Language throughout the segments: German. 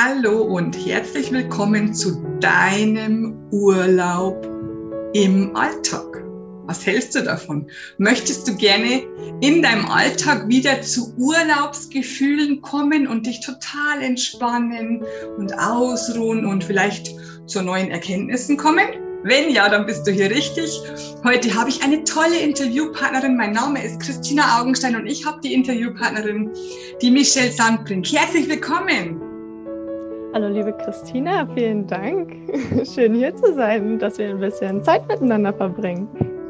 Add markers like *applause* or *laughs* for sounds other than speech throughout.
Hallo und herzlich willkommen zu deinem Urlaub im Alltag. Was hältst du davon? Möchtest du gerne in deinem Alltag wieder zu Urlaubsgefühlen kommen und dich total entspannen und ausruhen und vielleicht zu neuen Erkenntnissen kommen? Wenn ja, dann bist du hier richtig. Heute habe ich eine tolle Interviewpartnerin. Mein Name ist Christina Augenstein und ich habe die Interviewpartnerin, die Michelle Sandbrink. Herzlich willkommen. Hallo liebe Christina, vielen Dank. *laughs* Schön hier zu sein, dass wir ein bisschen Zeit miteinander verbringen.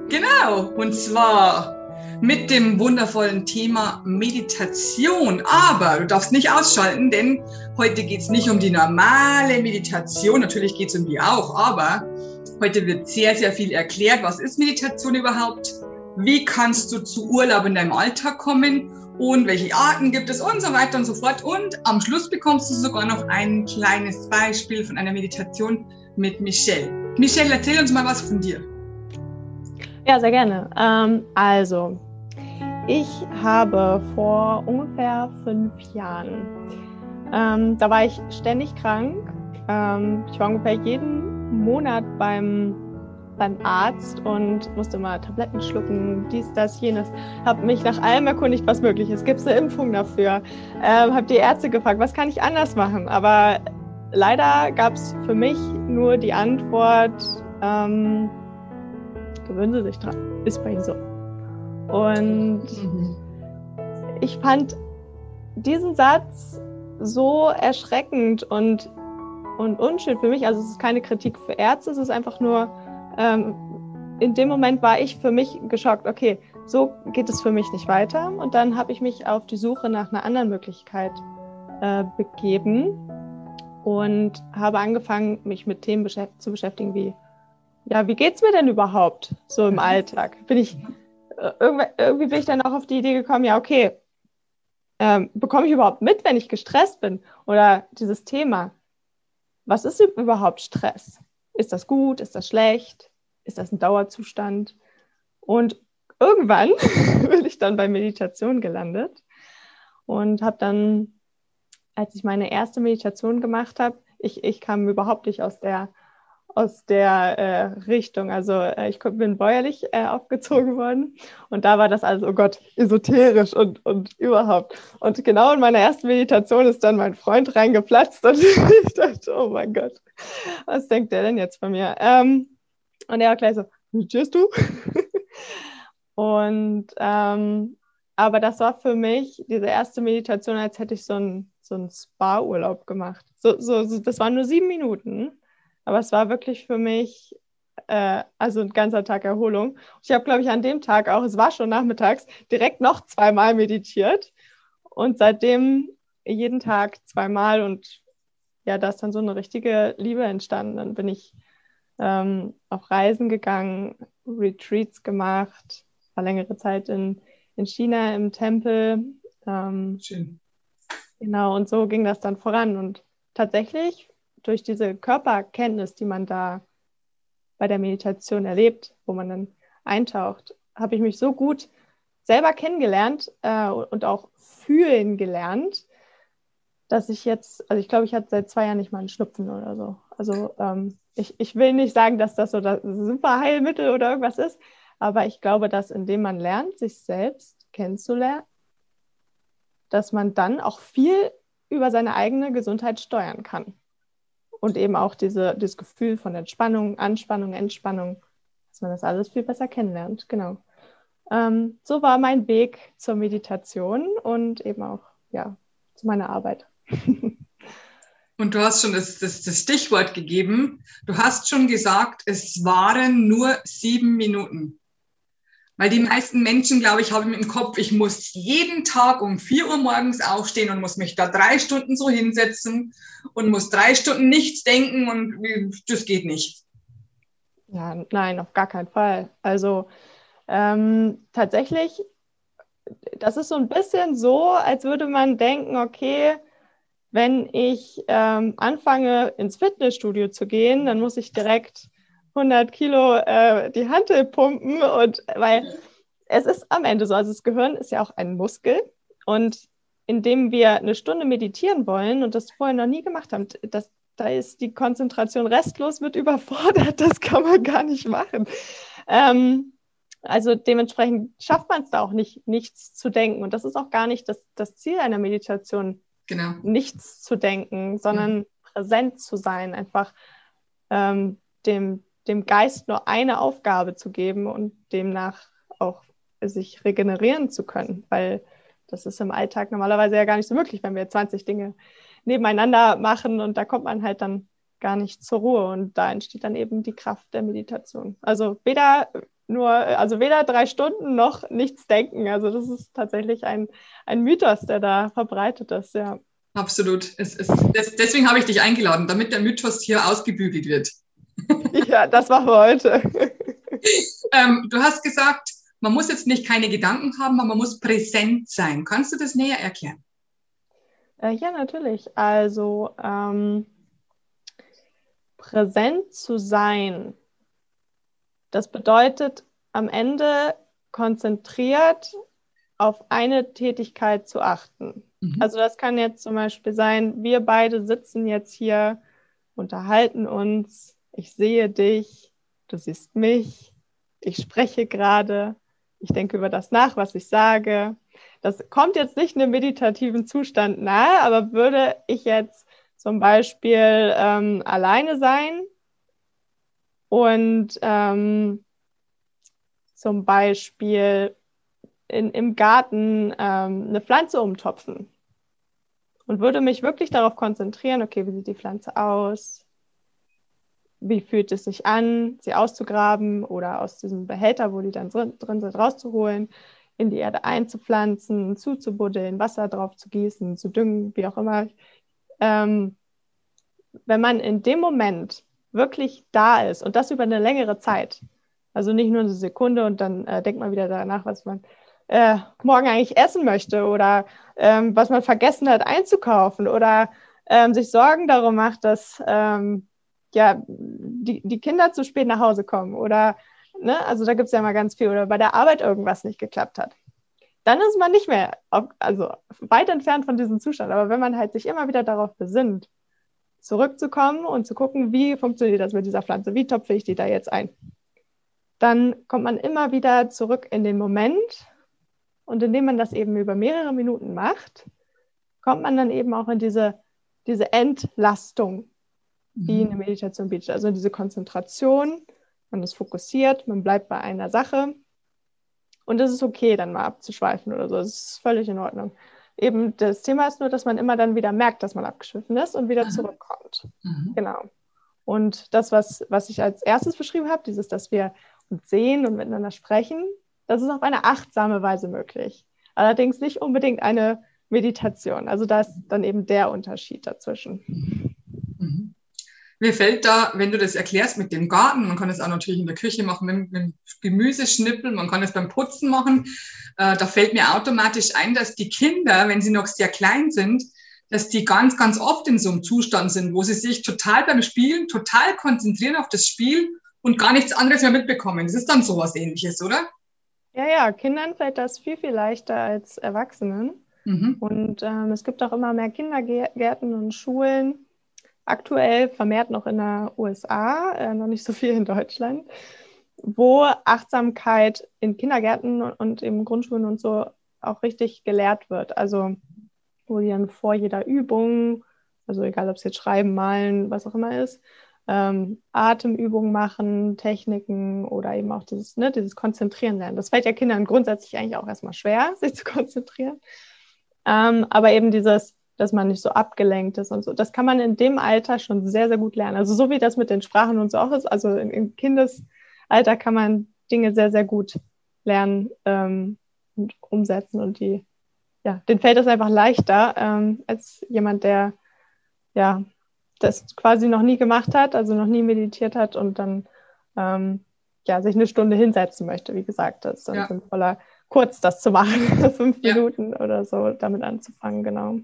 Genau, und zwar mit dem wundervollen Thema Meditation. Aber du darfst nicht ausschalten, denn heute geht es nicht um die normale Meditation. Natürlich geht es um die auch, aber heute wird sehr, sehr viel erklärt. Was ist Meditation überhaupt? Wie kannst du zu Urlaub in deinem Alltag kommen? Und welche Arten gibt es und so weiter und so fort. Und am Schluss bekommst du sogar noch ein kleines Beispiel von einer Meditation mit Michelle. Michelle, erzähl uns mal was von dir. Ja, sehr gerne. Ähm, also, ich habe vor ungefähr fünf Jahren, ähm, da war ich ständig krank. Ähm, ich war ungefähr jeden Monat beim beim Arzt und musste mal Tabletten schlucken, dies, das, jenes. Habe mich nach allem erkundigt, was möglich ist. Gibt es eine Impfung dafür? Ähm, habe die Ärzte gefragt, was kann ich anders machen? Aber leider gab es für mich nur die Antwort, ähm, gewöhnen Sie sich dran, ist bei Ihnen so. Und mhm. ich fand diesen Satz so erschreckend und, und unschön für mich. Also es ist keine Kritik für Ärzte, es ist einfach nur ähm, in dem Moment war ich für mich geschockt, okay, so geht es für mich nicht weiter. Und dann habe ich mich auf die Suche nach einer anderen Möglichkeit äh, begeben und habe angefangen, mich mit Themen beschäft zu beschäftigen wie, ja, wie geht's mir denn überhaupt so im Alltag? Bin ich, äh, irgendwie, irgendwie bin ich dann auch auf die Idee gekommen, ja, okay, ähm, bekomme ich überhaupt mit, wenn ich gestresst bin? Oder dieses Thema, was ist überhaupt Stress? Ist das gut? Ist das schlecht? Ist das ein Dauerzustand? Und irgendwann *laughs* bin ich dann bei Meditation gelandet und habe dann, als ich meine erste Meditation gemacht habe, ich, ich kam überhaupt nicht aus der aus der äh, Richtung. Also äh, ich bin bäuerlich äh, aufgezogen worden und da war das also, oh Gott, esoterisch und, und überhaupt. Und genau in meiner ersten Meditation ist dann mein Freund reingeplatzt und *laughs* ich dachte, oh mein Gott, was denkt der denn jetzt von mir? Ähm, und er war gleich so, meditierst du? *laughs* und ähm, aber das war für mich diese erste Meditation, als hätte ich so einen so Spa-Urlaub gemacht. So, so, so, das waren nur sieben Minuten. Aber es war wirklich für mich äh, also ein ganzer Tag Erholung. Ich habe, glaube ich, an dem Tag auch, es war schon nachmittags, direkt noch zweimal meditiert und seitdem jeden Tag zweimal und ja, da ist dann so eine richtige Liebe entstanden. Dann bin ich ähm, auf Reisen gegangen, Retreats gemacht, war längere Zeit in, in China im Tempel. Ähm, Schön. Genau, und so ging das dann voran. Und tatsächlich durch diese Körperkenntnis, die man da bei der Meditation erlebt, wo man dann eintaucht, habe ich mich so gut selber kennengelernt äh, und auch fühlen gelernt, dass ich jetzt, also ich glaube, ich hatte seit zwei Jahren nicht mal einen Schnupfen oder so. Also ähm, ich, ich will nicht sagen, dass das so das super Heilmittel oder irgendwas ist, aber ich glaube, dass indem man lernt, sich selbst kennenzulernen, dass man dann auch viel über seine eigene Gesundheit steuern kann und eben auch diese, dieses Gefühl von Entspannung, Anspannung, Entspannung, dass man das alles viel besser kennenlernt. Genau. Ähm, so war mein Weg zur Meditation und eben auch ja, zu meiner Arbeit. *laughs* Und du hast schon das, das, das Stichwort gegeben. Du hast schon gesagt, es waren nur sieben Minuten. Weil die meisten Menschen, glaube ich, haben im Kopf, ich muss jeden Tag um vier Uhr morgens aufstehen und muss mich da drei Stunden so hinsetzen und muss drei Stunden nichts denken und das geht nicht. Ja, nein, auf gar keinen Fall. Also ähm, tatsächlich, das ist so ein bisschen so, als würde man denken, okay, wenn ich ähm, anfange, ins Fitnessstudio zu gehen, dann muss ich direkt 100 Kilo äh, die Hantel pumpen und weil es ist am Ende so, also das Gehirn ist ja auch ein Muskel und indem wir eine Stunde meditieren wollen und das vorher noch nie gemacht haben, das, da ist die Konzentration restlos, wird überfordert, *laughs* das kann man gar nicht machen. Ähm, also dementsprechend schafft man es da auch nicht, nichts zu denken. Und das ist auch gar nicht das, das Ziel einer Meditation, genau. nichts zu denken, sondern mhm. präsent zu sein, einfach ähm, dem, dem Geist nur eine Aufgabe zu geben und demnach auch sich regenerieren zu können, weil das ist im Alltag normalerweise ja gar nicht so möglich, wenn wir 20 Dinge nebeneinander machen und da kommt man halt dann gar nicht zur Ruhe und da entsteht dann eben die Kraft der Meditation. Also weder nur, also weder drei Stunden noch nichts denken. Also das ist tatsächlich ein, ein Mythos, der da verbreitet ist, ja. Absolut. Es, es, deswegen habe ich dich eingeladen, damit der Mythos hier ausgebügelt wird. *laughs* Ja, das machen wir heute. *laughs* ähm, du hast gesagt, man muss jetzt nicht keine Gedanken haben, aber man muss präsent sein. Kannst du das näher erklären? Äh, ja, natürlich. Also ähm, präsent zu sein, das bedeutet am Ende konzentriert auf eine Tätigkeit zu achten. Mhm. Also das kann jetzt zum Beispiel sein, wir beide sitzen jetzt hier, unterhalten uns, ich sehe dich, du siehst mich, ich spreche gerade, ich denke über das nach, was ich sage. Das kommt jetzt nicht einem meditativen Zustand nahe, aber würde ich jetzt zum Beispiel ähm, alleine sein und ähm, zum Beispiel in, im Garten ähm, eine Pflanze umtopfen und würde mich wirklich darauf konzentrieren, okay, wie sieht die Pflanze aus? Wie fühlt es sich an, sie auszugraben oder aus diesem Behälter, wo die dann drin, sind, rauszuholen, in die Erde einzupflanzen, zuzubuddeln, Wasser drauf zu gießen, zu düngen, wie auch immer. Ähm, wenn man in dem Moment wirklich da ist und das über eine längere Zeit, also nicht nur eine Sekunde und dann äh, denkt man wieder danach, was man äh, morgen eigentlich essen möchte oder ähm, was man vergessen hat einzukaufen oder ähm, sich Sorgen darum macht, dass ähm, ja, die, die Kinder zu spät nach Hause kommen oder, ne, also da gibt es ja mal ganz viel oder bei der Arbeit irgendwas nicht geklappt hat. Dann ist man nicht mehr, auf, also weit entfernt von diesem Zustand. Aber wenn man halt sich immer wieder darauf besinnt, zurückzukommen und zu gucken, wie funktioniert das mit dieser Pflanze, wie topfe ich die da jetzt ein, dann kommt man immer wieder zurück in den Moment und indem man das eben über mehrere Minuten macht, kommt man dann eben auch in diese, diese Entlastung, die mhm. eine Meditation bietet. Also diese Konzentration, man ist fokussiert, man bleibt bei einer Sache. Und es ist okay, dann mal abzuschweifen oder so. Das ist völlig in Ordnung. Eben das Thema ist nur, dass man immer dann wieder merkt, dass man abgeschwiffen ist und wieder mhm. zurückkommt. Mhm. Genau. Und das, was, was ich als erstes beschrieben habe, dieses, dass wir uns sehen und miteinander sprechen, das ist auf eine achtsame Weise möglich. Allerdings nicht unbedingt eine Meditation. Also da ist dann eben der Unterschied dazwischen. Mir fällt da, wenn du das erklärst mit dem Garten, man kann es auch natürlich in der Küche machen, mit, mit Gemüseschnippeln, man kann es beim Putzen machen, äh, da fällt mir automatisch ein, dass die Kinder, wenn sie noch sehr klein sind, dass die ganz, ganz oft in so einem Zustand sind, wo sie sich total beim Spielen total konzentrieren auf das Spiel und gar nichts anderes mehr mitbekommen. Das ist dann sowas ähnliches, oder? Ja, ja, Kindern fällt das viel, viel leichter als Erwachsenen. Mhm. Und ähm, es gibt auch immer mehr Kindergärten und Schulen, aktuell vermehrt noch in der USA, äh, noch nicht so viel in Deutschland, wo Achtsamkeit in Kindergärten und in Grundschulen und so auch richtig gelehrt wird. Also wo die dann vor jeder Übung, also egal ob es jetzt Schreiben, Malen, was auch immer ist, ähm, Atemübungen machen, Techniken oder eben auch dieses, ne, dieses Konzentrieren lernen. Das fällt ja Kindern grundsätzlich eigentlich auch erstmal schwer, *laughs* sich zu konzentrieren. Ähm, aber eben dieses, dass man nicht so abgelenkt ist und so, das kann man in dem Alter schon sehr, sehr gut lernen. Also so wie das mit den Sprachen und so auch ist, also im, Kindesalter kann man Dinge sehr, sehr gut lernen ähm, und umsetzen und die, ja, den fällt das einfach leichter ähm, als jemand, der ja das quasi noch nie gemacht hat, also noch nie meditiert hat und dann ähm, ja, sich eine Stunde hinsetzen möchte, wie gesagt, das ist dann ja. sinnvoller, kurz das zu machen, *laughs* fünf ja. Minuten oder so damit anzufangen, genau.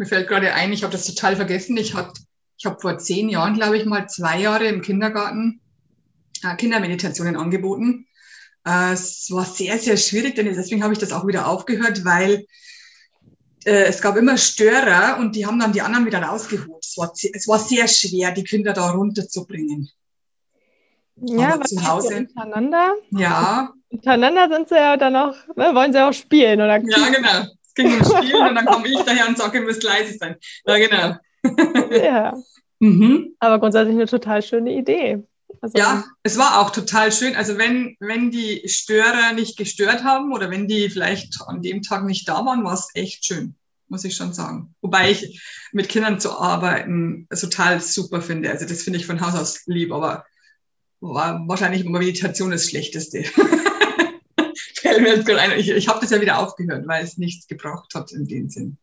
Mir fällt gerade ein, ich habe das total vergessen. Ich habe ich hab vor zehn Jahren, glaube ich, mal zwei Jahre im Kindergarten äh, Kindermeditationen angeboten. Äh, es war sehr, sehr schwierig, denn deswegen habe ich das auch wieder aufgehört, weil äh, es gab immer Störer und die haben dann die anderen wieder rausgeholt. Es war, es war sehr schwer, die Kinder da runterzubringen. Ja, aber zu Hause. Untereinander. Ja. Untereinander sind sie ja dann auch, ne, wollen sie auch spielen, oder? Ja, genau. Es ging um Spielen und dann komme ich daher und sage, ihr müsst leise sein. Ja, genau. ja. *laughs* Mhm. Aber grundsätzlich eine total schöne Idee. Also, ja, es war auch total schön. Also wenn, wenn die Störer nicht gestört haben oder wenn die vielleicht an dem Tag nicht da waren, war es echt schön, muss ich schon sagen. Wobei ich mit Kindern zu arbeiten total super finde. Also das finde ich von Haus aus lieb, aber war wahrscheinlich Meditation das Schlechteste. *laughs* ich, ich habe das ja wieder aufgehört, weil es nichts gebraucht hat in dem Sinn.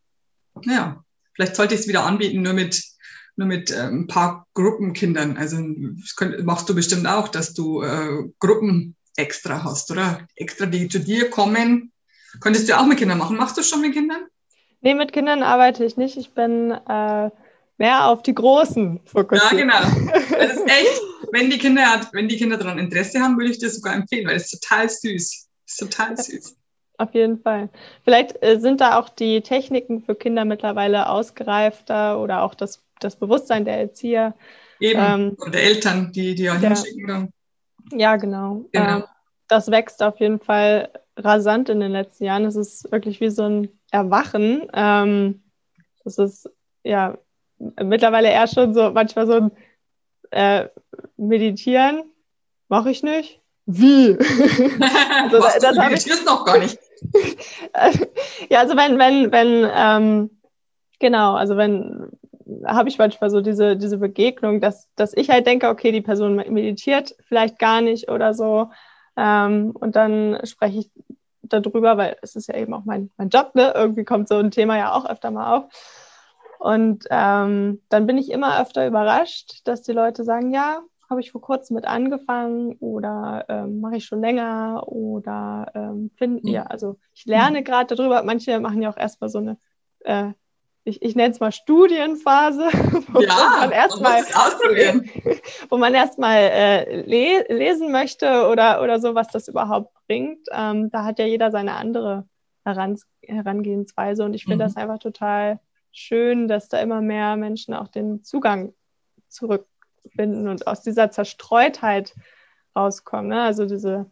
Naja, vielleicht sollte ich es wieder anbieten, nur mit nur mit äh, ein paar Gruppenkindern. Also das könnt, machst du bestimmt auch, dass du äh, Gruppen extra hast, oder? Extra, die zu dir kommen. Könntest du auch mit Kindern machen? Machst du schon mit Kindern? Nee, mit Kindern arbeite ich nicht. Ich bin äh, mehr auf die Großen fokussiert. Ja, genau. Das ist echt, *laughs* wenn die Kinder, wenn die Kinder daran Interesse haben, würde ich dir sogar empfehlen, weil es ist total süß. Ist total süß. Auf jeden Fall. Vielleicht äh, sind da auch die Techniken für Kinder mittlerweile ausgereifter oder auch das das Bewusstsein der Erzieher. Eben, ähm, und der Eltern, die, die ja hinschicken dann. Ja, genau. genau. Ähm, das wächst auf jeden Fall rasant in den letzten Jahren. Es ist wirklich wie so ein Erwachen. Ähm, das ist ja mittlerweile eher schon so manchmal so ein äh, Meditieren. Mache ich nicht. Wie? *laughs* *laughs* also, Was, das du meditierst ich, noch gar nicht. *laughs* ja, also wenn, wenn, wenn, ähm, genau, also wenn, habe ich manchmal so diese, diese Begegnung, dass, dass ich halt denke, okay, die Person meditiert vielleicht gar nicht oder so. Ähm, und dann spreche ich darüber, weil es ist ja eben auch mein, mein Job, ne? Irgendwie kommt so ein Thema ja auch öfter mal auf. Und ähm, dann bin ich immer öfter überrascht, dass die Leute sagen, ja, habe ich vor kurzem mit angefangen oder ähm, mache ich schon länger oder ähm, finde, mhm. ja, also ich lerne gerade darüber. Manche machen ja auch erstmal so eine äh, ich, ich nenne es mal Studienphase, *laughs* wo ja, man erstmal *laughs* wo man erstmal äh, le lesen möchte oder, oder so, was das überhaupt bringt. Ähm, da hat ja jeder seine andere Heran Herangehensweise und ich finde mhm. das einfach total schön, dass da immer mehr Menschen auch den Zugang zurückfinden und aus dieser Zerstreutheit rauskommen. Ne? Also diese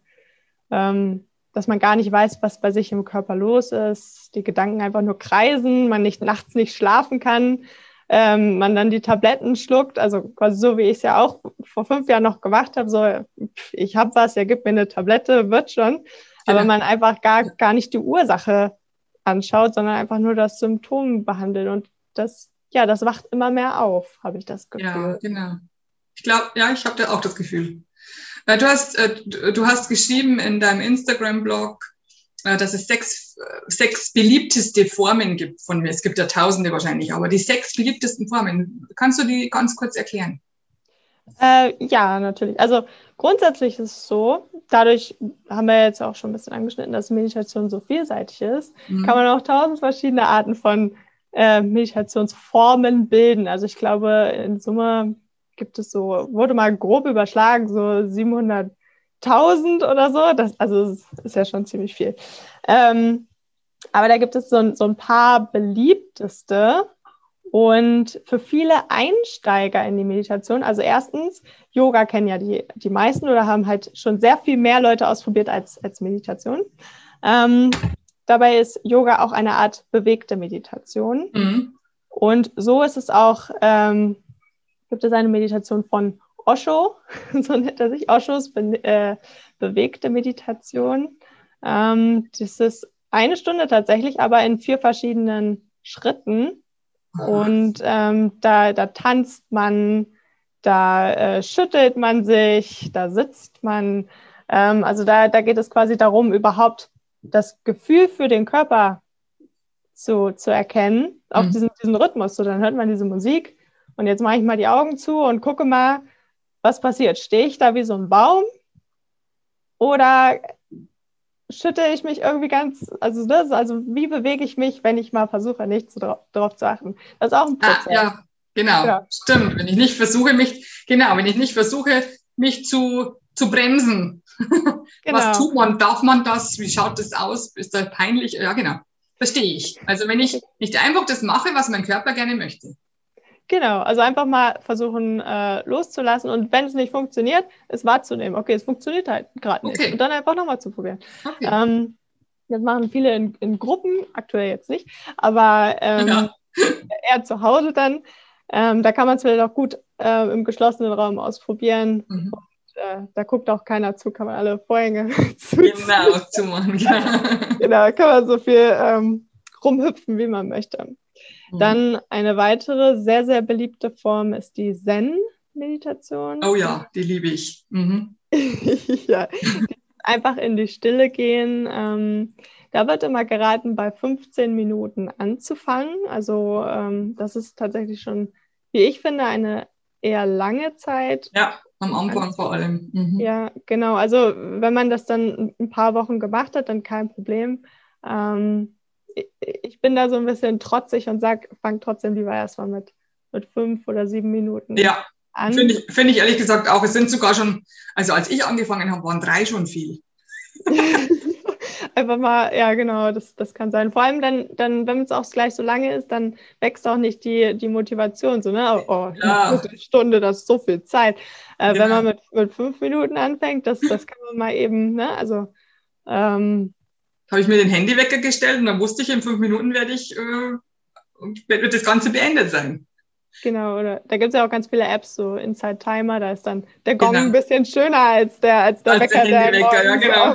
ähm, dass man gar nicht weiß, was bei sich im Körper los ist, die Gedanken einfach nur kreisen, man nicht nachts nicht schlafen kann, ähm, man dann die Tabletten schluckt, also quasi so wie ich es ja auch vor fünf Jahren noch gemacht habe, so ich habe was, ja gib mir eine Tablette, wird schon, aber genau. man einfach gar, gar nicht die Ursache anschaut, sondern einfach nur das Symptom behandelt und das, ja, das wacht immer mehr auf, habe ich das Gefühl. Ja, genau. Ich glaube, ja, ich habe da auch das Gefühl. Du hast, äh, du hast geschrieben in deinem Instagram-Blog, äh, dass es sechs, sechs beliebteste Formen gibt von mir. Es gibt ja tausende wahrscheinlich, aber die sechs beliebtesten Formen. Kannst du die ganz kurz erklären? Äh, ja, natürlich. Also grundsätzlich ist es so, dadurch haben wir jetzt auch schon ein bisschen angeschnitten, dass Meditation so vielseitig ist, mhm. kann man auch tausend verschiedene Arten von äh, Meditationsformen bilden. Also ich glaube, in Summe gibt es so, wurde mal grob überschlagen, so 700.000 oder so. Das, also das ist ja schon ziemlich viel. Ähm, aber da gibt es so, so ein paar beliebteste und für viele Einsteiger in die Meditation, also erstens, Yoga kennen ja die, die meisten oder haben halt schon sehr viel mehr Leute ausprobiert als, als Meditation. Ähm, dabei ist Yoga auch eine Art bewegte Meditation. Mhm. Und so ist es auch ähm, gibt es eine Meditation von Osho, *laughs* so nennt er sich, Oshos be äh, bewegte Meditation. Ähm, das ist eine Stunde tatsächlich, aber in vier verschiedenen Schritten. Und ähm, da, da tanzt man, da äh, schüttelt man sich, da sitzt man. Ähm, also da, da geht es quasi darum, überhaupt das Gefühl für den Körper zu, zu erkennen, auf mhm. diesen, diesen Rhythmus. So, dann hört man diese Musik und jetzt mache ich mal die Augen zu und gucke mal, was passiert. Stehe ich da wie so ein Baum oder schütte ich mich irgendwie ganz, also das, also wie bewege ich mich, wenn ich mal versuche, nicht so drauf, drauf zu achten. Das ist auch ein Prozess. Ah, ja, genau, ja. stimmt. Wenn ich nicht versuche, mich, genau, wenn ich nicht versuche, mich zu, zu bremsen. *laughs* Genau. Was tut man? Darf man das? Wie schaut das aus? Ist das peinlich? Ja, genau. Verstehe ich. Also wenn ich nicht einfach das mache, was mein Körper gerne möchte. Genau, also einfach mal versuchen äh, loszulassen und wenn es nicht funktioniert, es wahrzunehmen. Okay, es funktioniert halt gerade nicht. Okay. Und dann einfach nochmal zu probieren. Okay. Ähm, das machen viele in, in, Gruppen, aktuell jetzt nicht, aber ähm, ja. *laughs* eher zu Hause dann. Ähm, da kann man es vielleicht auch gut äh, im geschlossenen Raum ausprobieren. Mhm. Und, äh, da guckt auch keiner zu, kann man alle Vorhänge *laughs* zu Genau, zumachen. Genau. genau, kann man so viel ähm, rumhüpfen, wie man möchte. Mhm. Dann eine weitere sehr, sehr beliebte Form ist die Zen-Meditation. Oh ja, die liebe ich. Mhm. *laughs* ja, einfach in die Stille gehen. Ähm, da wird immer geraten, bei 15 Minuten anzufangen. Also ähm, das ist tatsächlich schon, wie ich finde, eine eher lange Zeit. Ja, am Anfang vor allem. Mhm. Ja, genau. Also wenn man das dann ein paar Wochen gemacht hat, dann kein Problem. Ähm, ich bin da so ein bisschen trotzig und sage, fang trotzdem lieber erstmal mit, mit fünf oder sieben Minuten ja. an. Finde ich, find ich ehrlich gesagt auch. Es sind sogar schon, also als ich angefangen habe, waren drei schon viel. *laughs* Einfach mal, ja, genau, das, das kann sein. Vor allem dann, dann wenn es auch gleich so lange ist, dann wächst auch nicht die, die Motivation. So, ne? Oh, ja. eine Stunde, das ist so viel Zeit. Äh, ja. Wenn man mit, mit fünf Minuten anfängt, das, das kann man mal eben, ne? Also ähm, habe ich mir den Handywecker gestellt und dann wusste ich, in fünf Minuten werde ich, äh, wird das Ganze beendet sein. Genau, oder da gibt es ja auch ganz viele Apps, so Inside Timer, da ist dann der Gong genau. ein bisschen schöner als der, als der als Wecker. Der Handywecker, ja, genau.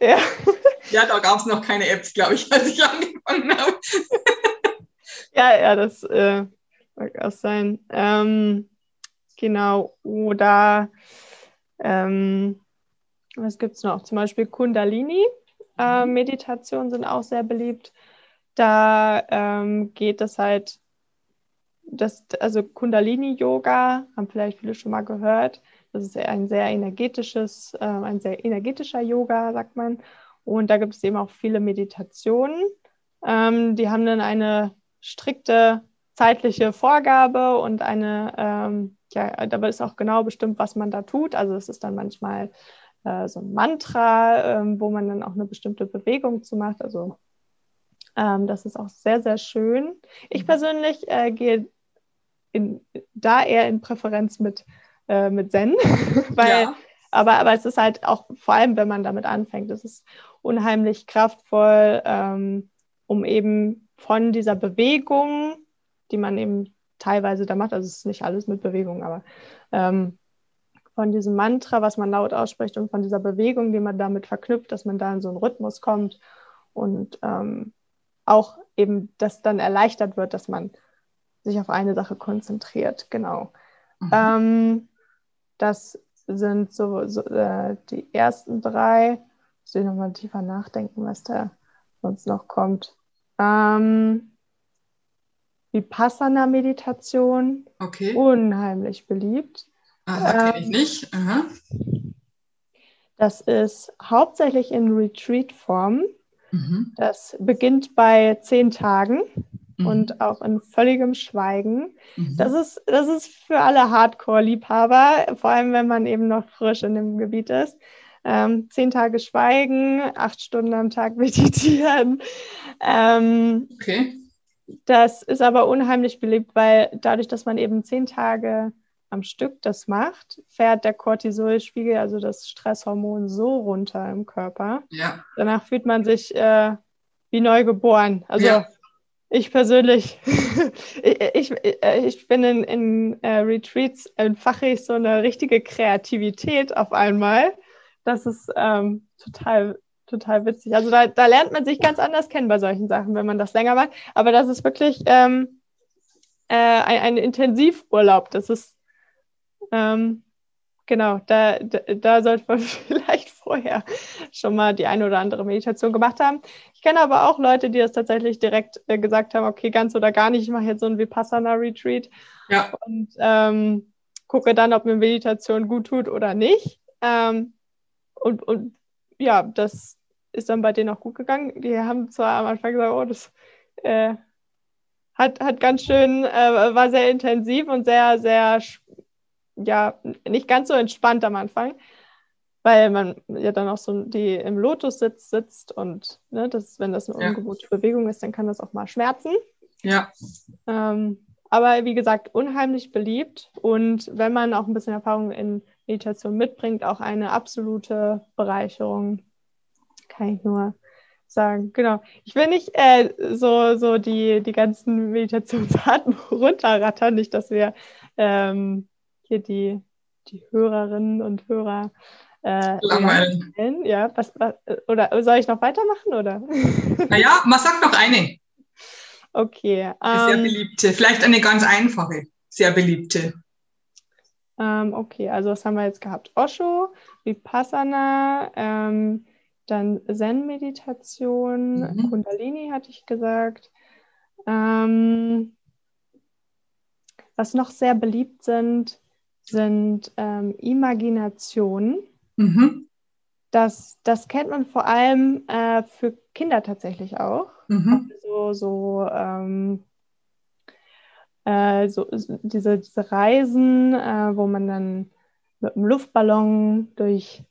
Ja. *laughs* ja, da gab es noch keine Apps, glaube ich, *laughs* als ich angefangen habe. ja, ja, das äh, mag auch sein. Ähm, genau, oder ähm, was gibt es noch? Zum Beispiel Kundalini. Äh, mhm. Meditationen sind auch sehr beliebt. Da ähm, geht es halt, das, also Kundalini-Yoga, haben vielleicht viele schon mal gehört. Das ist ein sehr energetisches, äh, ein sehr energetischer Yoga, sagt man. Und da gibt es eben auch viele Meditationen. Ähm, die haben dann eine strikte zeitliche Vorgabe und eine, ähm, ja, dabei ist auch genau bestimmt, was man da tut. Also es ist dann manchmal äh, so ein Mantra, ähm, wo man dann auch eine bestimmte Bewegung zu macht. Also ähm, das ist auch sehr, sehr schön. Ich mhm. persönlich äh, gehe in, da eher in Präferenz mit, äh, mit Zen, *laughs* weil ja. aber, aber es ist halt auch, vor allem wenn man damit anfängt, es ist unheimlich kraftvoll, ähm, um eben von dieser Bewegung, die man eben teilweise da macht, also es ist nicht alles mit Bewegung, aber ähm, von diesem Mantra, was man laut ausspricht und von dieser Bewegung, die man damit verknüpft, dass man da in so einen Rhythmus kommt und ähm, auch eben, dass dann erleichtert wird, dass man sich auf eine Sache konzentriert. Genau. Mhm. Ähm, das sind so, so äh, die ersten drei. Muss ich nochmal tiefer nachdenken, was da sonst noch kommt. Ähm, Vipassana-Meditation. Okay. Unheimlich beliebt. Aha, kenne ich ähm, nicht. Aha. Das ist hauptsächlich in Retreat-Form. Mhm. Das beginnt bei zehn Tagen mhm. und auch in völligem Schweigen. Mhm. Das, ist, das ist für alle Hardcore-Liebhaber, vor allem wenn man eben noch frisch in dem Gebiet ist. Ähm, zehn Tage Schweigen, acht Stunden am Tag *laughs* meditieren. Ähm, okay. Das ist aber unheimlich beliebt, weil dadurch, dass man eben zehn Tage am Stück das macht, fährt der Cortisolspiegel, also das Stresshormon, so runter im Körper. Ja. Danach fühlt man sich äh, wie neu geboren. Also ja. ich persönlich, *laughs* ich, ich, ich, bin in, in äh, Retreats entfache ich so eine richtige Kreativität auf einmal. Das ist ähm, total total witzig. Also da, da, lernt man sich ganz anders kennen bei solchen Sachen, wenn man das länger macht. Aber das ist wirklich ähm, äh, ein, ein Intensivurlaub. Das ist ähm, genau, da, da, da, sollte man *laughs* vielleicht vorher schon mal die eine oder andere Meditation gemacht haben. Ich kenne aber auch Leute, die das tatsächlich direkt äh, gesagt haben, okay, ganz oder gar nicht, ich mache jetzt so ein Vipassana-Retreat ja. und ähm, gucke dann, ob mir Meditation gut tut oder nicht. Ähm, und, und ja, das ist dann bei denen auch gut gegangen. Die haben zwar am Anfang gesagt, oh, das äh, hat, hat ganz schön, äh, war sehr intensiv und sehr, sehr ja, nicht ganz so entspannt am Anfang, weil man ja dann auch so die im Lotus sitzt, sitzt und ne, das, wenn das eine ja. ungewohnte Bewegung ist, dann kann das auch mal schmerzen. Ja. Ähm, aber wie gesagt, unheimlich beliebt und wenn man auch ein bisschen Erfahrung in Meditation mitbringt, auch eine absolute Bereicherung. Kann ich nur sagen. Genau. Ich will nicht äh, so, so die, die ganzen Meditationsarten *laughs* runterrattern, nicht, dass wir ähm, hier die, die Hörerinnen und Hörer äh, langweilen. Ja, was, was, oder soll ich noch weitermachen? Oder? Naja, man sagt noch eine. Okay. Eine sehr ähm, beliebte, vielleicht eine ganz einfache, sehr beliebte. Ähm, okay, also was haben wir jetzt gehabt? Osho, Vipassana, ähm, dann Zen-Meditation, mhm. Kundalini hatte ich gesagt. Ähm, was noch sehr beliebt sind, sind ähm, Imaginationen. Mhm. Das, das kennt man vor allem äh, für Kinder tatsächlich auch. Mhm. So, so, ähm, äh, so diese, diese Reisen, äh, wo man dann mit einem Luftballon durch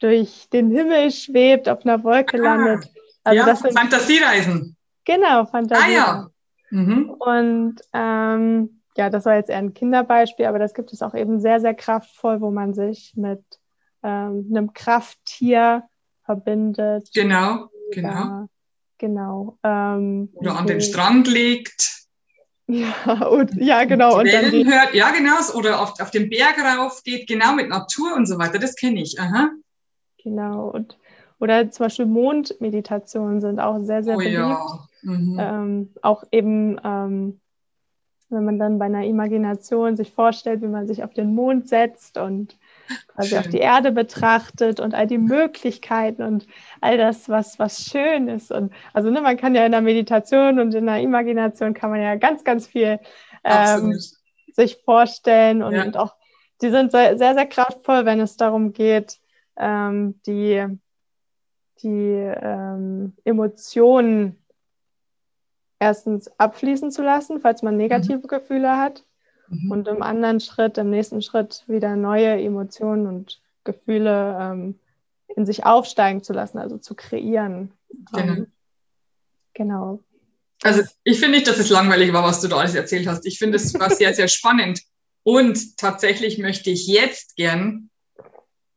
durch den Himmel schwebt, auf einer Wolke ah, landet. Also ja, das sind, Fantasiereisen. Genau, Fantasiereisen. Ah, ja. Mhm. Und ähm, ja, das war jetzt eher ein Kinderbeispiel, aber das gibt es auch eben sehr, sehr kraftvoll, wo man sich mit ähm, einem Krafttier verbindet. Genau, genau. genau. Ähm, Oder an den Strand legt. *laughs* Ja, und, ja genau. Und dann die, hört, ja, genau. Oder auf, auf den Berg rauf geht, genau mit Natur und so weiter. Das kenne ich. Aha. Genau. Und, oder zum Beispiel Mondmeditationen sind auch sehr, sehr oh, beliebt. Ja. Mhm. Ähm, auch eben, ähm, wenn man dann bei einer Imagination sich vorstellt, wie man sich auf den Mond setzt und quasi schön. auf die Erde betrachtet und all die Möglichkeiten und all das, was, was schön ist. Und also ne, man kann ja in der Meditation und in der Imagination kann man ja ganz, ganz viel ähm, sich vorstellen und, ja. und, auch die sind sehr, sehr, kraftvoll, wenn es darum geht, ähm, die, die ähm, Emotionen erstens abfließen zu lassen, falls man negative mhm. Gefühle hat. Mhm. Und im anderen Schritt, im nächsten Schritt wieder neue Emotionen und Gefühle ähm, in sich aufsteigen zu lassen, also zu kreieren. Genau. Ähm, genau. Also ich finde nicht, dass es langweilig war, was du da alles erzählt hast. Ich finde es war sehr, sehr *laughs* spannend. Und tatsächlich möchte ich jetzt gern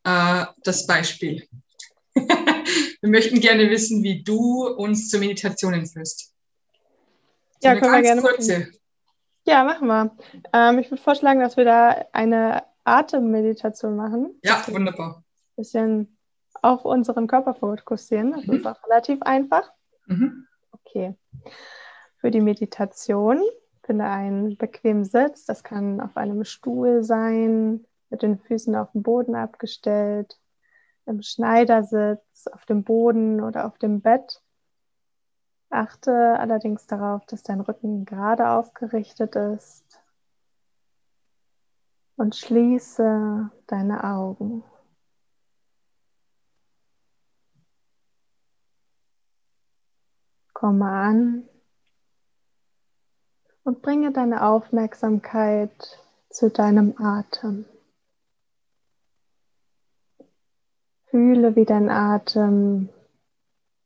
äh, das Beispiel. *laughs* wir möchten gerne wissen, wie du uns zur Meditation führst. So ja, können wir gerne kurze. Machen. Ja, machen wir. Ähm, ich würde vorschlagen, dass wir da eine Atemmeditation machen. Ja, wunderbar. Ein bisschen auf unseren Körper fokussieren. Das mhm. ist auch relativ einfach. Mhm. Okay. Für die Meditation finde einen bequemen Sitz. Das kann auf einem Stuhl sein, mit den Füßen auf dem Boden abgestellt, im Schneidersitz, auf dem Boden oder auf dem Bett. Achte allerdings darauf, dass dein Rücken gerade aufgerichtet ist und schließe deine Augen. Komme an und bringe deine Aufmerksamkeit zu deinem Atem. Fühle, wie dein Atem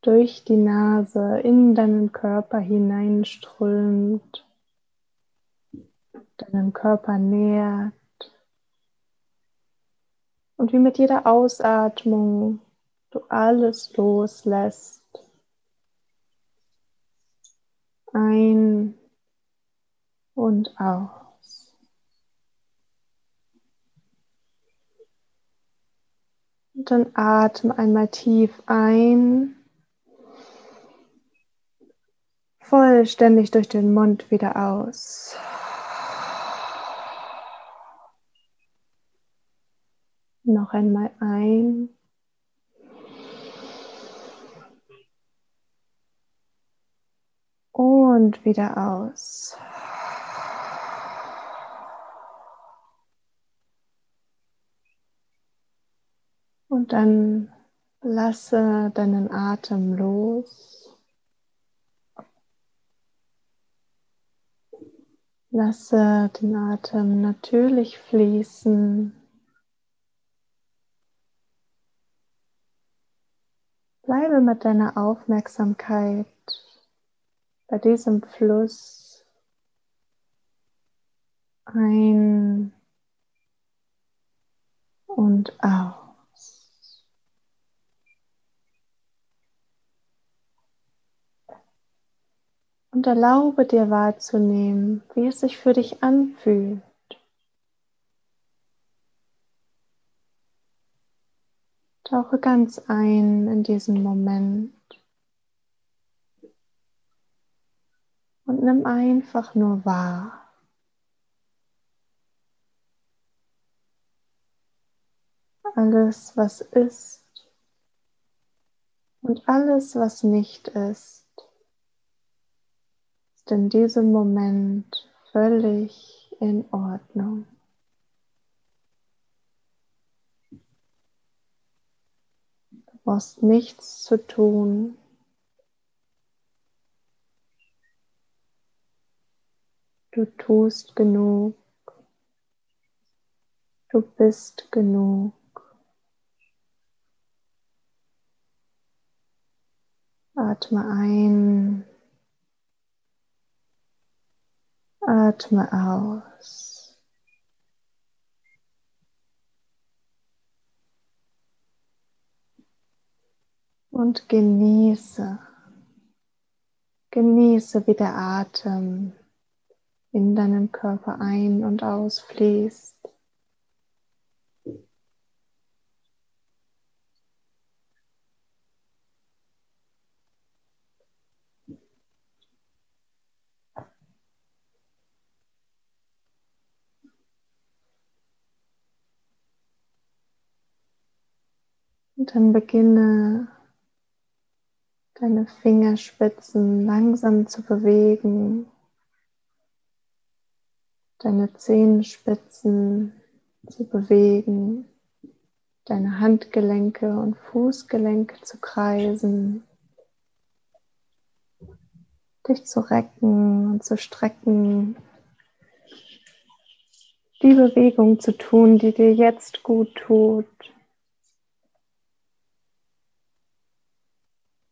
durch die Nase in deinen Körper hineinströmt, deinen Körper nährt und wie mit jeder Ausatmung du alles loslässt. Ein und aus. Und dann atme einmal tief ein, vollständig durch den Mund wieder aus. Noch einmal ein. Und wieder aus. Und dann lasse deinen Atem los. Lasse den Atem natürlich fließen. Bleibe mit deiner Aufmerksamkeit bei diesem Fluss ein und aus. Und erlaube dir wahrzunehmen, wie es sich für dich anfühlt. Tauche ganz ein in diesen Moment und nimm einfach nur wahr. Alles, was ist und alles, was nicht ist, in diesem Moment völlig in Ordnung. Du brauchst nichts zu tun. Du tust genug. Du bist genug. Atme ein. Atme aus. Und genieße, genieße, wie der Atem in deinen Körper ein- und ausfließt. Dann beginne deine Fingerspitzen langsam zu bewegen, deine Zehenspitzen zu bewegen, deine Handgelenke und Fußgelenke zu kreisen, dich zu recken und zu strecken, die Bewegung zu tun, die dir jetzt gut tut.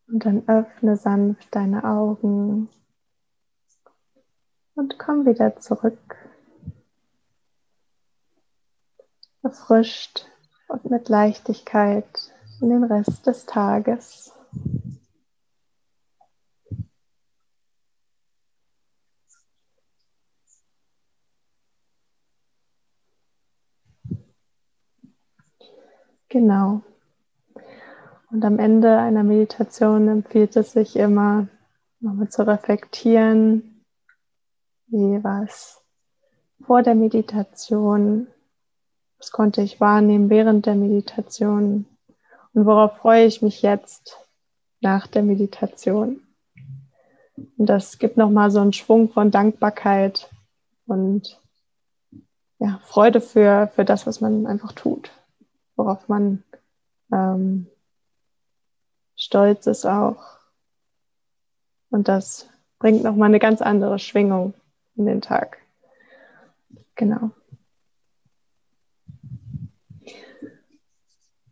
Und dann öffne sanft deine Augen und komm wieder zurück. Erfrischt und mit Leichtigkeit in den Rest des Tages. Genau. Und am Ende einer Meditation empfiehlt es sich immer, nochmal zu reflektieren, wie war es vor der Meditation, was konnte ich wahrnehmen während der Meditation und worauf freue ich mich jetzt nach der Meditation. Und das gibt nochmal so einen Schwung von Dankbarkeit und ja, Freude für, für das, was man einfach tut, worauf man ähm, stolz ist auch. Und das bringt nochmal eine ganz andere Schwingung in den Tag. Genau.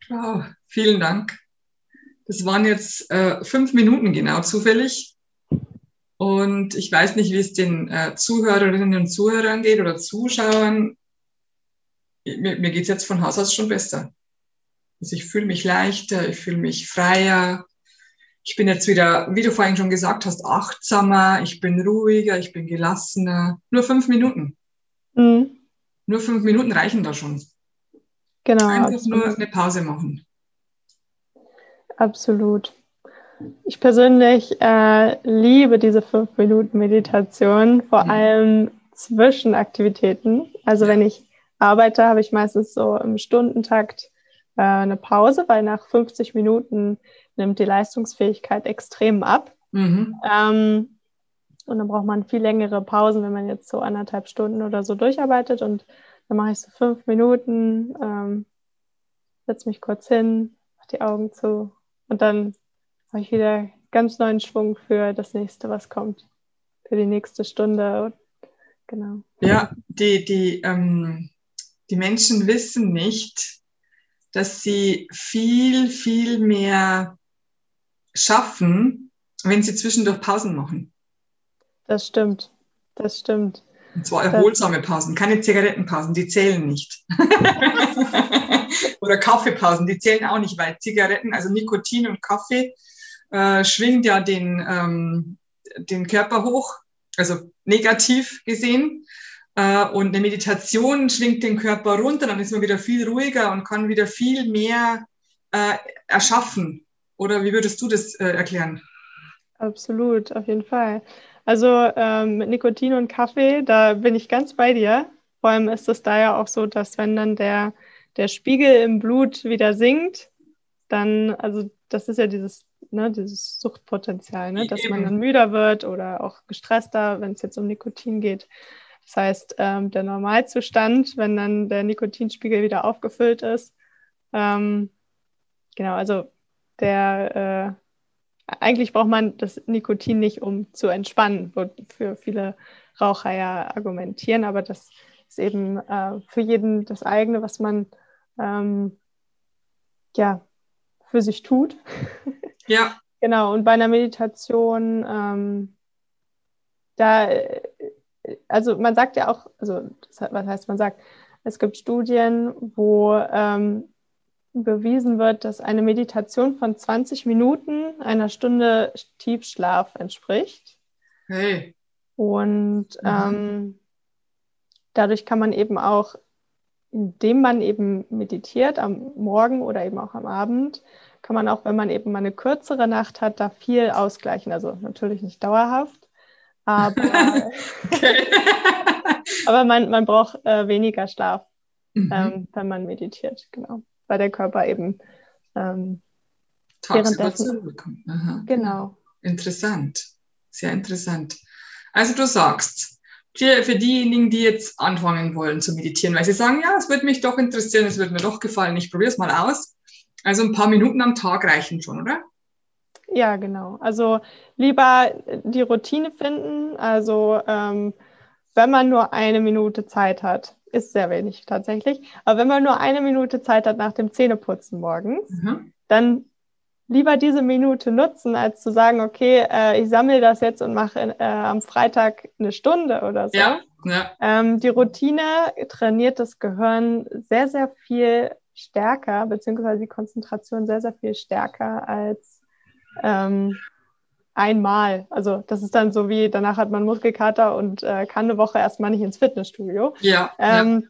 Wow, vielen Dank. Das waren jetzt äh, fünf Minuten genau zufällig. Und ich weiß nicht, wie es den äh, Zuhörerinnen und Zuhörern geht oder Zuschauern. Mir, mir geht es jetzt von Haus aus schon besser. Also ich fühle mich leichter, ich fühle mich freier. Ich bin jetzt wieder, wie du vorhin schon gesagt hast, achtsamer, ich bin ruhiger, ich bin gelassener. Nur fünf Minuten. Mhm. Nur fünf Minuten reichen da schon. Genau. Einfach absolut. nur eine Pause machen. Absolut. Ich persönlich äh, liebe diese fünf Minuten Meditation, vor mhm. allem zwischen Aktivitäten. Also wenn ich arbeite, habe ich meistens so im Stundentakt äh, eine Pause, weil nach 50 Minuten nimmt die Leistungsfähigkeit extrem ab. Mhm. Ähm, und dann braucht man viel längere Pausen, wenn man jetzt so anderthalb Stunden oder so durcharbeitet. Und dann mache ich so fünf Minuten, ähm, setze mich kurz hin, mache die Augen zu und dann habe ich wieder ganz neuen Schwung für das nächste, was kommt, für die nächste Stunde. Genau. Ja, die, die, ähm, die Menschen wissen nicht, dass sie viel, viel mehr schaffen, wenn sie zwischendurch Pausen machen. Das stimmt. Das stimmt. Und zwar erholsame Pausen, keine Zigarettenpausen, die zählen nicht. *laughs* Oder Kaffeepausen, die zählen auch nicht, weil Zigaretten, also Nikotin und Kaffee, äh, schwingt ja den, ähm, den Körper hoch, also negativ gesehen. Äh, und eine Meditation schwingt den Körper runter, dann ist man wieder viel ruhiger und kann wieder viel mehr äh, erschaffen. Oder wie würdest du das äh, erklären? Absolut, auf jeden Fall. Also ähm, mit Nikotin und Kaffee, da bin ich ganz bei dir. Vor allem ist es da ja auch so, dass wenn dann der, der Spiegel im Blut wieder sinkt, dann, also das ist ja dieses, ne, dieses Suchtpotenzial, ne, dass man dann müder wird oder auch gestresster, wenn es jetzt um Nikotin geht. Das heißt, ähm, der Normalzustand, wenn dann der Nikotinspiegel wieder aufgefüllt ist, ähm, genau, also der, äh, eigentlich braucht man das Nikotin nicht, um zu entspannen, wofür viele Raucher ja argumentieren, aber das ist eben äh, für jeden das eigene, was man ähm, ja für sich tut. *laughs* Ja. genau, und bei einer Meditation, ähm, da, also man sagt ja auch, also was heißt man sagt, es gibt Studien, wo ähm, bewiesen wird, dass eine Meditation von 20 Minuten einer Stunde Tiefschlaf entspricht. Hey. Und mhm. ähm, dadurch kann man eben auch, indem man eben meditiert am Morgen oder eben auch am Abend, kann man auch, wenn man eben mal eine kürzere Nacht hat, da viel ausgleichen. Also natürlich nicht dauerhaft, aber, *laughs* *laughs* aber man, man braucht äh, weniger Schlaf, mhm. ähm, wenn man meditiert, genau weil der Körper eben ähm, bekommt. Aha. Genau. Interessant, sehr interessant. Also du sagst, für, für diejenigen, die jetzt anfangen wollen zu meditieren, weil sie sagen, ja, es würde mich doch interessieren, es würde mir doch gefallen, ich probiere es mal aus. Also ein paar Minuten am Tag reichen schon, oder? Ja, genau. Also lieber die Routine finden. Also ähm, wenn man nur eine Minute Zeit hat, ist sehr wenig tatsächlich. Aber wenn man nur eine Minute Zeit hat nach dem Zähneputzen morgens, mhm. dann lieber diese Minute nutzen, als zu sagen, okay, äh, ich sammle das jetzt und mache äh, am Freitag eine Stunde oder so. Ja, ja. Ähm, die Routine trainiert das Gehirn sehr, sehr viel stärker, beziehungsweise die Konzentration sehr, sehr viel stärker als ähm, einmal. Also das ist dann so wie, danach hat man Muskelkater und äh, kann eine Woche erstmal nicht ins Fitnessstudio. Ja, ähm, ja.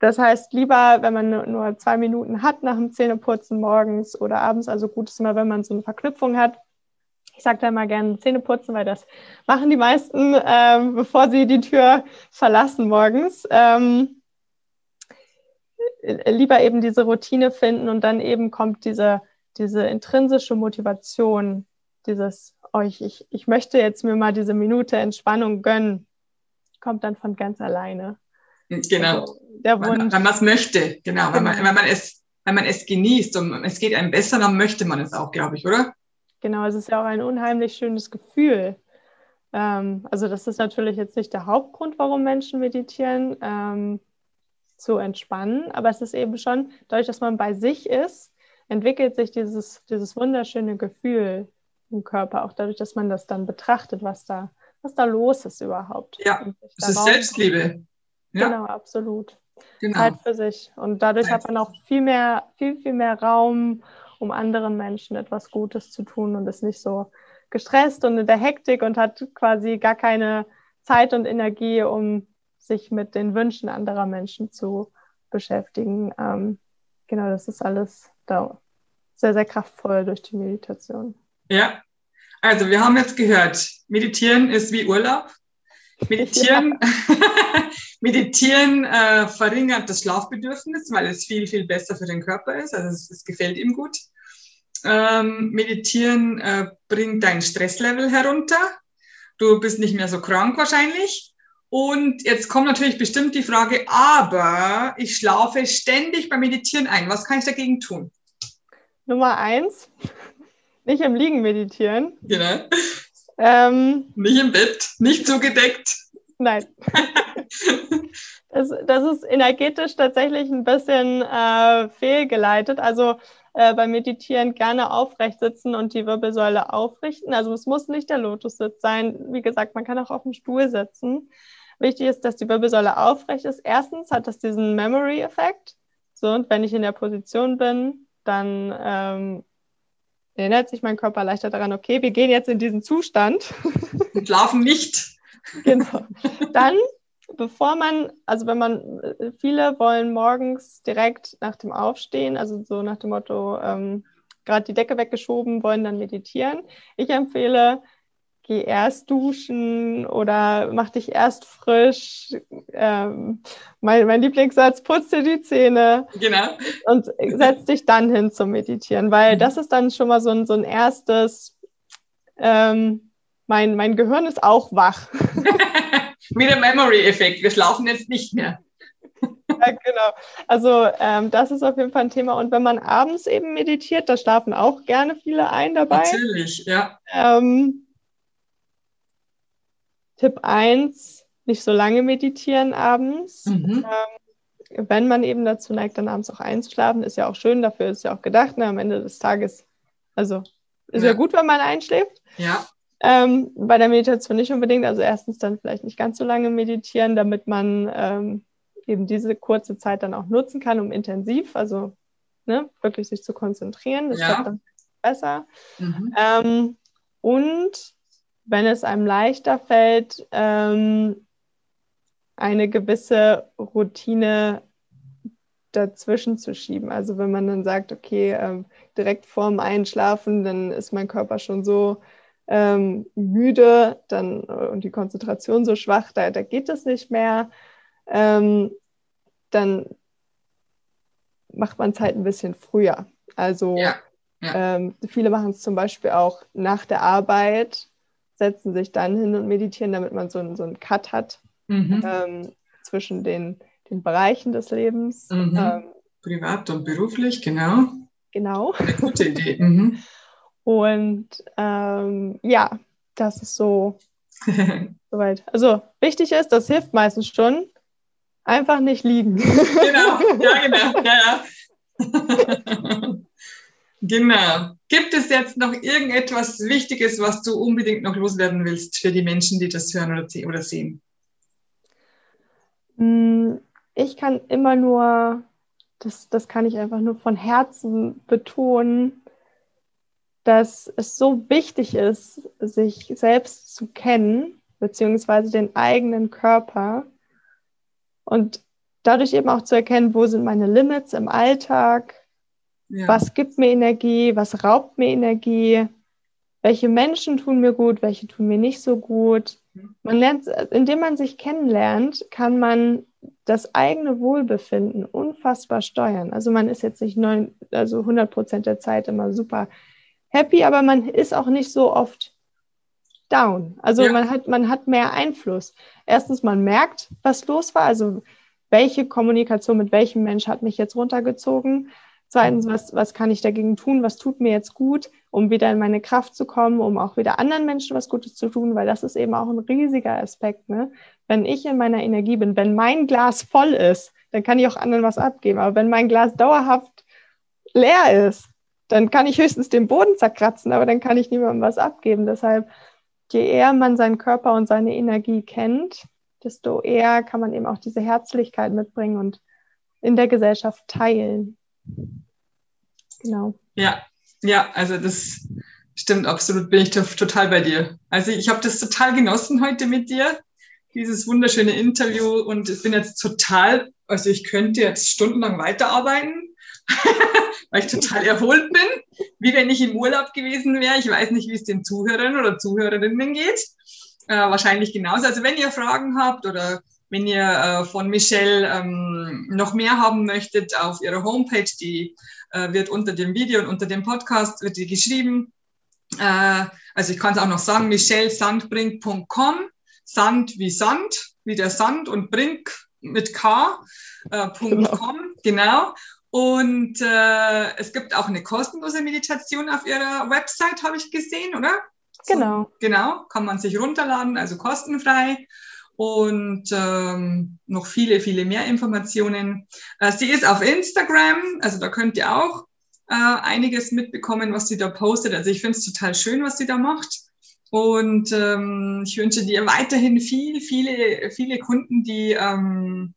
Das heißt, lieber, wenn man nur zwei Minuten hat nach dem Zähneputzen morgens oder abends, also gut ist immer, wenn man so eine Verknüpfung hat. Ich sage da immer gerne Zähneputzen, weil das machen die meisten, ähm, bevor sie die Tür verlassen morgens. Ähm, lieber eben diese Routine finden und dann eben kommt diese, diese intrinsische Motivation, dieses oh, ich, ich, ich möchte jetzt mir mal diese Minute Entspannung gönnen, kommt dann von ganz alleine. Genau. Also, der Wunsch. Wenn, wenn man es möchte, genau. Wenn, man, genau. wenn, man es, wenn man es genießt und es geht einem besser, dann möchte man es auch, glaube ich, oder? Genau, es ist ja auch ein unheimlich schönes Gefühl. Ähm, also das ist natürlich jetzt nicht der Hauptgrund, warum Menschen meditieren, ähm, zu entspannen, aber es ist eben schon, dadurch, dass man bei sich ist, entwickelt sich dieses, dieses wunderschöne Gefühl, im Körper, auch dadurch, dass man das dann betrachtet, was da, was da los ist überhaupt. Ja, das ist Selbstliebe. Ja. Genau, absolut. Genau. Zeit für sich. Und dadurch Zeit. hat man auch viel mehr, viel, viel mehr Raum, um anderen Menschen etwas Gutes zu tun und ist nicht so gestresst und in der Hektik und hat quasi gar keine Zeit und Energie, um sich mit den Wünschen anderer Menschen zu beschäftigen. Ähm, genau, das ist alles da sehr, sehr kraftvoll durch die Meditation. Ja, also wir haben jetzt gehört, meditieren ist wie Urlaub. Meditieren, ja. *laughs* meditieren äh, verringert das Schlafbedürfnis, weil es viel, viel besser für den Körper ist. Also es, es gefällt ihm gut. Ähm, meditieren äh, bringt dein Stresslevel herunter. Du bist nicht mehr so krank wahrscheinlich. Und jetzt kommt natürlich bestimmt die Frage, aber ich schlafe ständig beim Meditieren ein. Was kann ich dagegen tun? Nummer eins, nicht im Liegen meditieren. Genau. Ähm, nicht im Bett, nicht zugedeckt. Nein. *laughs* das, das ist energetisch tatsächlich ein bisschen äh, fehlgeleitet. Also äh, beim Meditieren gerne aufrecht sitzen und die Wirbelsäule aufrichten. Also es muss nicht der Lotussitz sein. Wie gesagt, man kann auch auf dem Stuhl sitzen. Wichtig ist, dass die Wirbelsäule aufrecht ist. Erstens hat das diesen Memory-Effekt. So, und wenn ich in der Position bin, dann ähm, erinnert sich mein Körper leichter daran, okay, wir gehen jetzt in diesen Zustand. *laughs* Und schlafen nicht. Genau. Dann, bevor man, also wenn man, äh, viele wollen morgens direkt nach dem Aufstehen, also so nach dem Motto, ähm, gerade die Decke weggeschoben, wollen dann meditieren. Ich empfehle, geh erst duschen oder mach dich erst frisch. Ähm, mein, mein Lieblingssatz, putz dir die Zähne. Genau. Und setz dich dann hin zum Meditieren, weil mhm. das ist dann schon mal so ein, so ein erstes, ähm, mein, mein Gehirn ist auch wach. *laughs* Mit dem Memory-Effekt. Wir schlafen jetzt nicht mehr. *laughs* Ja, genau. Also ähm, das ist auf jeden Fall ein Thema. Und wenn man abends eben meditiert, da schlafen auch gerne viele ein dabei. Natürlich, ja. Ähm, Tipp 1, nicht so lange meditieren abends. Mhm. Ähm, wenn man eben dazu neigt, dann abends auch einzuschlafen, ist ja auch schön, dafür ist ja auch gedacht, ne, am Ende des Tages. Also ist ja, ja gut, wenn man einschläft. Ja. Ähm, bei der Meditation nicht unbedingt. Also erstens dann vielleicht nicht ganz so lange meditieren, damit man ähm, eben diese kurze Zeit dann auch nutzen kann, um intensiv, also ne, wirklich sich zu konzentrieren. Das ja. wird dann besser. Mhm. Ähm, und wenn es einem leichter fällt, ähm, eine gewisse Routine dazwischen zu schieben. Also wenn man dann sagt, okay, ähm, direkt vorm Einschlafen, dann ist mein Körper schon so ähm, müde dann, und die Konzentration so schwach, da, da geht es nicht mehr, ähm, dann macht man es halt ein bisschen früher. Also ja, ja. Ähm, viele machen es zum Beispiel auch nach der Arbeit, setzen sich dann hin und meditieren, damit man so, einen, so einen Cut hat mhm. ähm, zwischen den, den Bereichen des Lebens. Mhm. Ähm, Privat und beruflich, genau. Genau. Eine *laughs* gute Idee. Mhm. Und ähm, ja, das ist so *laughs* soweit. Also wichtig ist, das hilft meistens schon, einfach nicht liegen. Genau, ja, *laughs* genau, ja, ja. Genau. Gibt es jetzt noch irgendetwas Wichtiges, was du unbedingt noch loswerden willst für die Menschen, die das hören oder, sehen? Mm, ich kann immer nur, das, das kann ich einfach nur von Herzen betonen, dass es so wichtig ist, sich selbst zu kennen, beziehungsweise den eigenen Körper und dadurch eben auch zu erkennen, wo sind meine Limits im Alltag, ja. Was gibt mir Energie? Was raubt mir Energie? Welche Menschen tun mir gut? Welche tun mir nicht so gut? Man lernt, indem man sich kennenlernt, kann man das eigene Wohlbefinden unfassbar steuern. Also man ist jetzt nicht neun, also 100 Prozent der Zeit immer super happy, aber man ist auch nicht so oft down. Also ja. man hat, man hat mehr Einfluss. Erstens, man merkt, was los war. Also welche Kommunikation mit welchem Mensch hat mich jetzt runtergezogen? Zweitens, was, was kann ich dagegen tun? Was tut mir jetzt gut, um wieder in meine Kraft zu kommen, um auch wieder anderen Menschen was Gutes zu tun? Weil das ist eben auch ein riesiger Aspekt. Ne? Wenn ich in meiner Energie bin, wenn mein Glas voll ist, dann kann ich auch anderen was abgeben. Aber wenn mein Glas dauerhaft leer ist, dann kann ich höchstens den Boden zerkratzen, aber dann kann ich niemandem was abgeben. Deshalb, je eher man seinen Körper und seine Energie kennt, desto eher kann man eben auch diese Herzlichkeit mitbringen und in der Gesellschaft teilen. Genau. Ja, ja, also das stimmt absolut, bin ich total bei dir. Also ich habe das total genossen heute mit dir, dieses wunderschöne Interview und ich bin jetzt total, also ich könnte jetzt stundenlang weiterarbeiten, *laughs* weil ich total erholt bin, wie wenn ich im Urlaub gewesen wäre. Ich weiß nicht, wie es den Zuhörern oder Zuhörerinnen geht. Äh, wahrscheinlich genauso. Also wenn ihr Fragen habt oder wenn ihr äh, von Michelle ähm, noch mehr haben möchtet auf ihrer Homepage, die äh, wird unter dem Video und unter dem Podcast wird die geschrieben. Äh, also ich kann es auch noch sagen, michellesandbrink.com, Sand wie Sand, wie der Sand und Brink mit K, äh, genau. .com, genau. Und äh, es gibt auch eine kostenlose Meditation auf ihrer Website, habe ich gesehen, oder? Genau. So, genau, kann man sich runterladen, also kostenfrei. Und ähm, noch viele, viele mehr Informationen. Äh, sie ist auf Instagram, also da könnt ihr auch äh, einiges mitbekommen, was sie da postet. Also ich finde es total schön, was sie da macht. Und ähm, ich wünsche dir weiterhin viel, viele, viele Kunden, die ähm,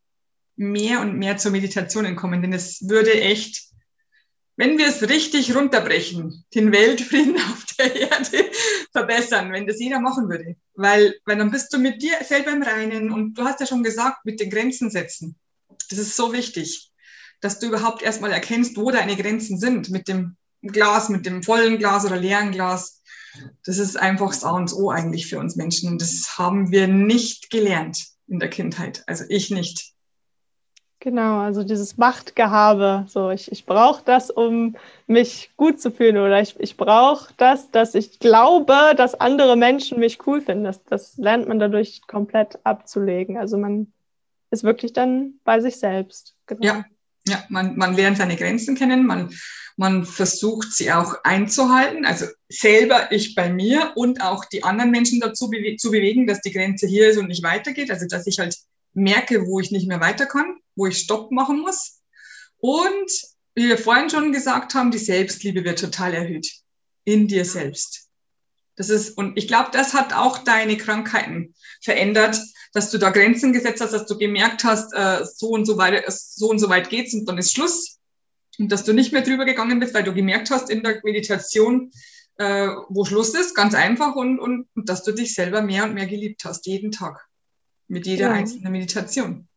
mehr und mehr zur Meditation kommen. Denn es würde echt, wenn wir es richtig runterbrechen, den Weltfrieden *laughs* auf der Erde verbessern, wenn das jeder machen würde. Weil, weil dann bist du mit dir selber im Reinen und du hast ja schon gesagt, mit den Grenzen setzen. Das ist so wichtig dass du überhaupt erstmal erkennst, wo deine Grenzen sind mit dem Glas, mit dem vollen Glas oder leeren Glas. Das ist einfach das A und O eigentlich für uns Menschen. Und das haben wir nicht gelernt in der Kindheit. Also ich nicht. Genau, also dieses Machtgehabe. So, ich, ich brauche das, um mich gut zu fühlen. Oder ich, ich brauche das, dass ich glaube, dass andere Menschen mich cool finden. Das, das lernt man dadurch komplett abzulegen. Also man ist wirklich dann bei sich selbst. Genau. Ja, ja, man, man lernt seine Grenzen kennen, man, man versucht sie auch einzuhalten, also selber ich bei mir und auch die anderen Menschen dazu bewe zu bewegen, dass die Grenze hier ist und nicht weitergeht, also dass ich halt merke, wo ich nicht mehr weiter kann, wo ich Stopp machen muss. Und wie wir vorhin schon gesagt haben, die Selbstliebe wird total erhöht in dir selbst. Das ist, und ich glaube, das hat auch deine Krankheiten verändert, dass du da Grenzen gesetzt hast, dass du gemerkt hast, äh, so und so weit, so und so weit geht's und dann ist Schluss. Und dass du nicht mehr drüber gegangen bist, weil du gemerkt hast in der Meditation, äh, wo Schluss ist, ganz einfach und, und, und dass du dich selber mehr und mehr geliebt hast, jeden Tag. Mit jeder ja. einzelnen Meditation.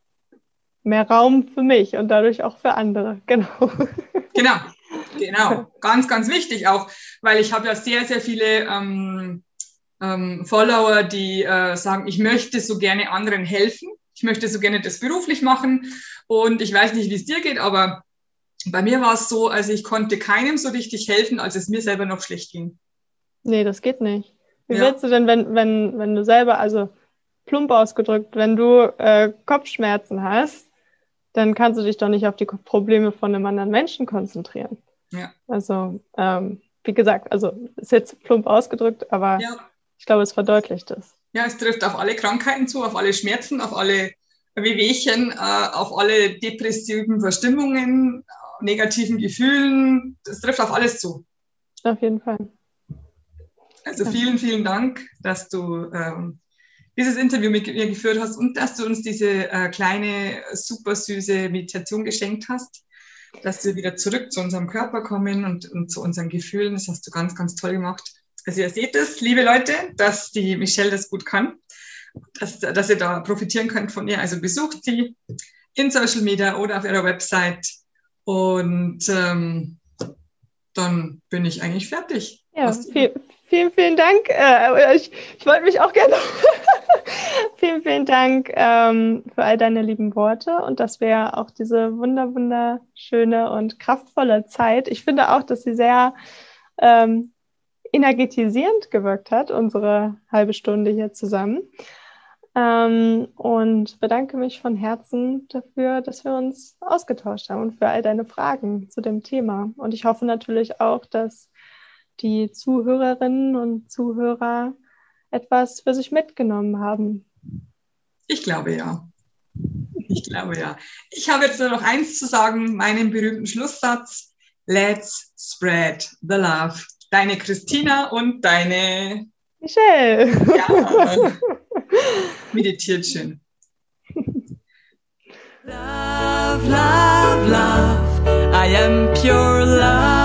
Mehr Raum für mich und dadurch auch für andere, *laughs* genau. Genau, genau. Ganz, ganz wichtig auch, weil ich habe ja sehr, sehr viele ähm, ähm, Follower, die äh, sagen, ich möchte so gerne anderen helfen. Ich möchte so gerne das beruflich machen. Und ich weiß nicht, wie es dir geht, aber bei mir war es so, also ich konnte keinem so richtig helfen, als es mir selber noch schlecht ging. Nee, das geht nicht. Wie ja. willst du denn, wenn, wenn, wenn du selber, also plump ausgedrückt, wenn du äh, Kopfschmerzen hast, dann kannst du dich doch nicht auf die Probleme von einem anderen Menschen konzentrieren. Ja. Also, ähm, wie gesagt, also ist jetzt plump ausgedrückt, aber ja. Ich glaube, es verdeutlicht es. Ja, es trifft auf alle Krankheiten zu, auf alle Schmerzen, auf alle Wehwehchen, äh, auf alle depressiven Verstimmungen, negativen Gefühlen. Das trifft auf alles zu. Auf jeden Fall. Also vielen, vielen Dank, dass du ähm, dieses Interview mit mir geführt hast und dass du uns diese äh, kleine, super süße Meditation geschenkt hast, dass wir wieder zurück zu unserem Körper kommen und, und zu unseren Gefühlen. Das hast du ganz, ganz toll gemacht. Also ihr seht es, liebe Leute, dass die Michelle das gut kann, dass, dass ihr da profitieren könnt von ihr. Also besucht sie in Social Media oder auf ihrer Website und ähm, dann bin ich eigentlich fertig. Ja, viel, vielen, vielen Dank. Äh, ich, ich wollte mich auch gerne. *laughs* *laughs* vielen, vielen Dank ähm, für all deine lieben Worte und dass wir auch diese wunder, wunderschöne und kraftvolle Zeit. Ich finde auch, dass sie sehr ähm, energetisierend gewirkt hat, unsere halbe Stunde hier zusammen. Ähm, und bedanke mich von Herzen dafür, dass wir uns ausgetauscht haben und für all deine Fragen zu dem Thema. Und ich hoffe natürlich auch, dass die Zuhörerinnen und Zuhörer etwas für sich mitgenommen haben. Ich glaube ja. Ich glaube ja. Ich habe jetzt nur noch eins zu sagen, meinen berühmten Schlusssatz. Let's spread the love deine Christina und deine Michelle. Ja, *laughs* meditiert schön. Love, love, love, I am pure love.